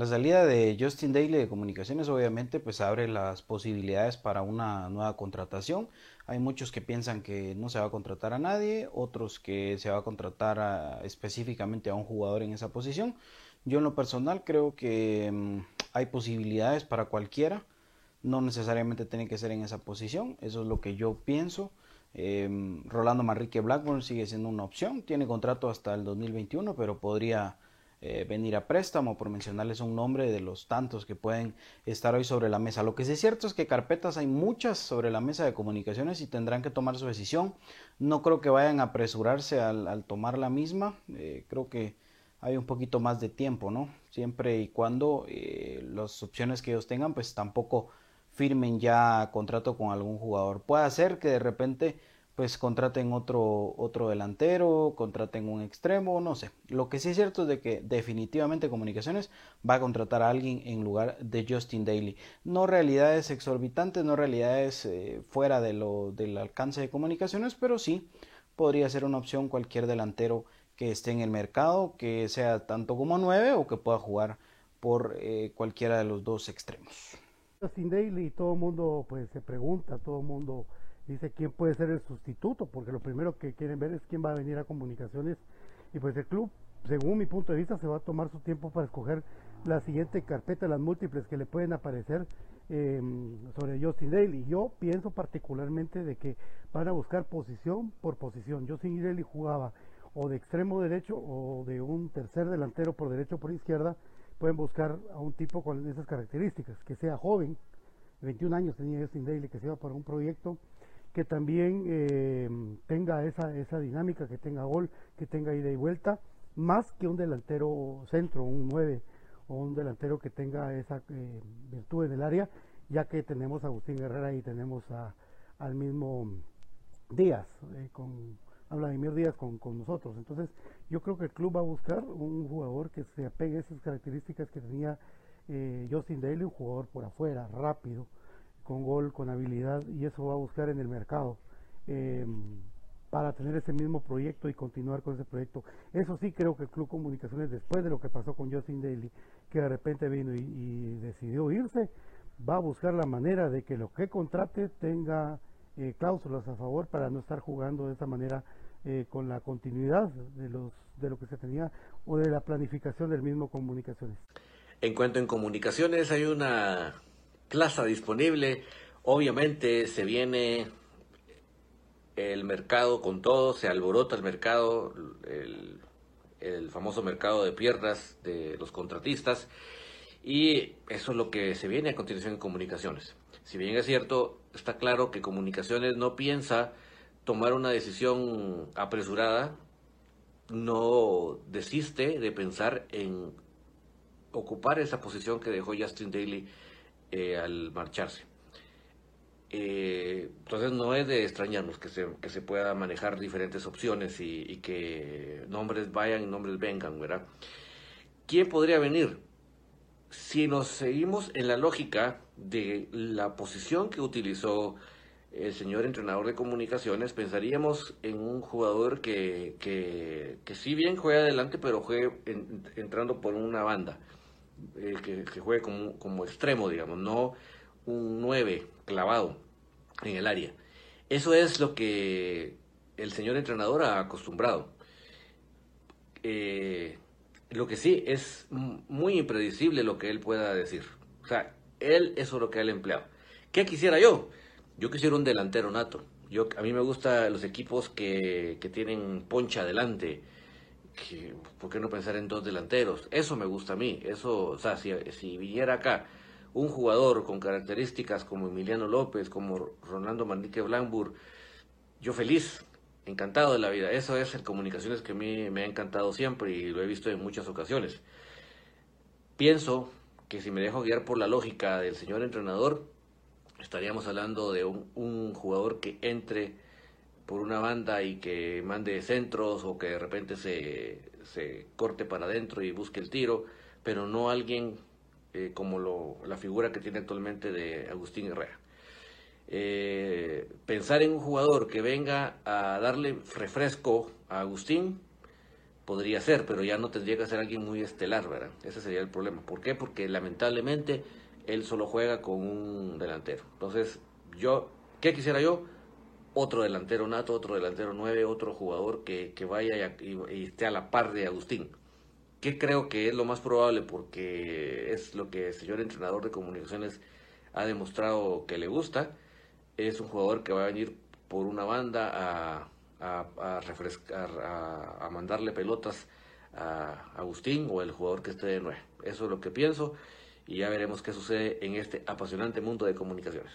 La salida de Justin Daly de comunicaciones obviamente pues abre las posibilidades para una nueva contratación. Hay muchos que piensan que no se va a contratar a nadie, otros que se va a contratar específicamente a un jugador en esa posición. Yo en lo personal creo que mm, hay posibilidades para cualquiera, no necesariamente tiene que ser en esa posición, eso es lo que yo pienso. Em, Rolando Manrique Blackburn sigue siendo una opción, tiene contrato hasta el 2021, pero podría eh, venir a préstamo, por mencionarles un nombre de los tantos que pueden estar hoy sobre la mesa. Lo que sí es cierto es que carpetas hay muchas sobre la mesa de comunicaciones y tendrán que tomar su decisión. No creo que vayan a apresurarse al, tomar la misma. Eh, creo que hay un poquito más de tiempo, ¿no? Siempre y cuando eh, las opciones que ellos tengan, pues tampoco firmen ya contrato con algún jugador. Puede ser que de repente pues contraten otro, otro delantero, contraten un extremo, no sé. Lo que sí es cierto es de que definitivamente Comunicaciones va a contratar a alguien en lugar de Justin Daly. No realidades exorbitantes, no realidades eh, fuera de lo, del alcance de Comunicaciones, pero sí podría ser una opción cualquier delantero que esté en el mercado, que sea tanto como nueve o que pueda jugar por eh, cualquiera de los dos extremos. Justin Daly, todo el mundo pues se pregunta, todo el mundo dice quién puede ser el sustituto, porque lo primero que quieren ver es quién va a venir a comunicaciones y pues el club, según mi punto de vista, se va a tomar su tiempo para escoger la siguiente carpeta, las múltiples que le pueden aparecer em, sobre Justin Daly. Yo pienso particularmente de que van a buscar posición por posición. Justin Daly jugaba o de extremo derecho o de un tercer delantero por derecho o por izquierda. Pueden buscar a un tipo con esas características, que sea joven, 21 años tenía Justin Daly, que se iba para un proyecto que también eh, tenga esa, esa dinámica, que tenga gol, que tenga ida y vuelta, más que un delantero centro, un 9 o un delantero que tenga esa eh, virtud en el área, ya que tenemos a Agustín Herrera y tenemos a, al mismo Díaz, eh, con, a Vladimir Díaz con, con, nosotros. Entonces, yo creo que el club va a buscar un jugador que se apegue a esas características que tenía Justin Daly, un jugador por afuera, rápido, con gol, con habilidad, y eso va a buscar en el mercado em, para tener ese mismo proyecto y continuar con ese proyecto. Eso sí creo que el Club Comunicaciones, después de lo que pasó con Justin Daly, que de repente vino y, decidió irse, va a buscar la manera de que lo que contrate tenga eh, cláusulas a favor para no estar jugando de esa manera eh, con la continuidad de, los, de lo que se tenía o de la planificación del mismo Comunicaciones. En cuanto en comunicaciones, hay una plaza disponible. Obviamente se viene el mercado con todo, se alborota el mercado, el, famoso mercado de piernas de los contratistas y eso es lo que se viene a continuación en comunicaciones. Si bien es cierto, está claro que comunicaciones no piensa tomar una decisión apresurada, no desiste de pensar en ocupar esa posición que dejó Justin Daly eh, al marcharse. Eh, entonces no es de extrañarnos que se, que se pueda manejar diferentes opciones y, que nombres vayan y nombres vengan, ¿verdad? ¿Quién podría venir? Si nos seguimos en la lógica de la posición que utilizó el señor entrenador de comunicaciones, pensaríamos en un jugador que, que, que si bien juega adelante, pero juegue entrando por una banda. Eh, que, juegue como, como extremo, digamos, no un 9 clavado en el área. Eso es lo que el señor entrenador ha acostumbrado. Eh, lo que sí es muy impredecible lo que él pueda decir. O sea, él eso es lo que él ha empleado. ¿Qué quisiera yo? Yo quisiera un delantero nato. Yo, a mí me gustan los equipos que, que tienen poncha adelante, ¿por qué no pensar en dos delanteros? Eso me gusta a mí. Eso, o sea, si, si viniera acá un jugador con características como Emiliano López, como Ronaldo Manrique Blancburg, yo feliz, encantado de la vida. Eso es el comunicaciones que a mí me ha encantado siempre y lo he visto en muchas ocasiones. Pienso que si me dejo guiar por la lógica del señor entrenador, estaríamos hablando de un jugador que entre por una banda y que mande centros o que de repente se, se corte para adentro y busque el tiro, pero no alguien eh, como lo, la figura que tiene actualmente de Agustín Herrera. Eh, pensar en un jugador que venga a darle refresco a Agustín podría ser, pero ya no tendría que ser alguien muy estelar, ¿verdad? Ese sería el problema. ¿Por qué? Porque lamentablemente él solo juega con un delantero. Entonces, yo, ¿qué quisiera yo? Otro delantero nato, otro delantero nueve, otro jugador que, vaya y, esté a la par de Agustín. ¿Qué creo que es lo más probable? Porque es lo que el señor entrenador de comunicaciones ha demostrado que le gusta. Es un jugador que va a venir por una banda a, a, refrescar, a, a, mandarle pelotas a Agustín o el jugador que esté de nueve. Eso es lo que pienso y ya veremos qué sucede en este apasionante mundo de comunicaciones.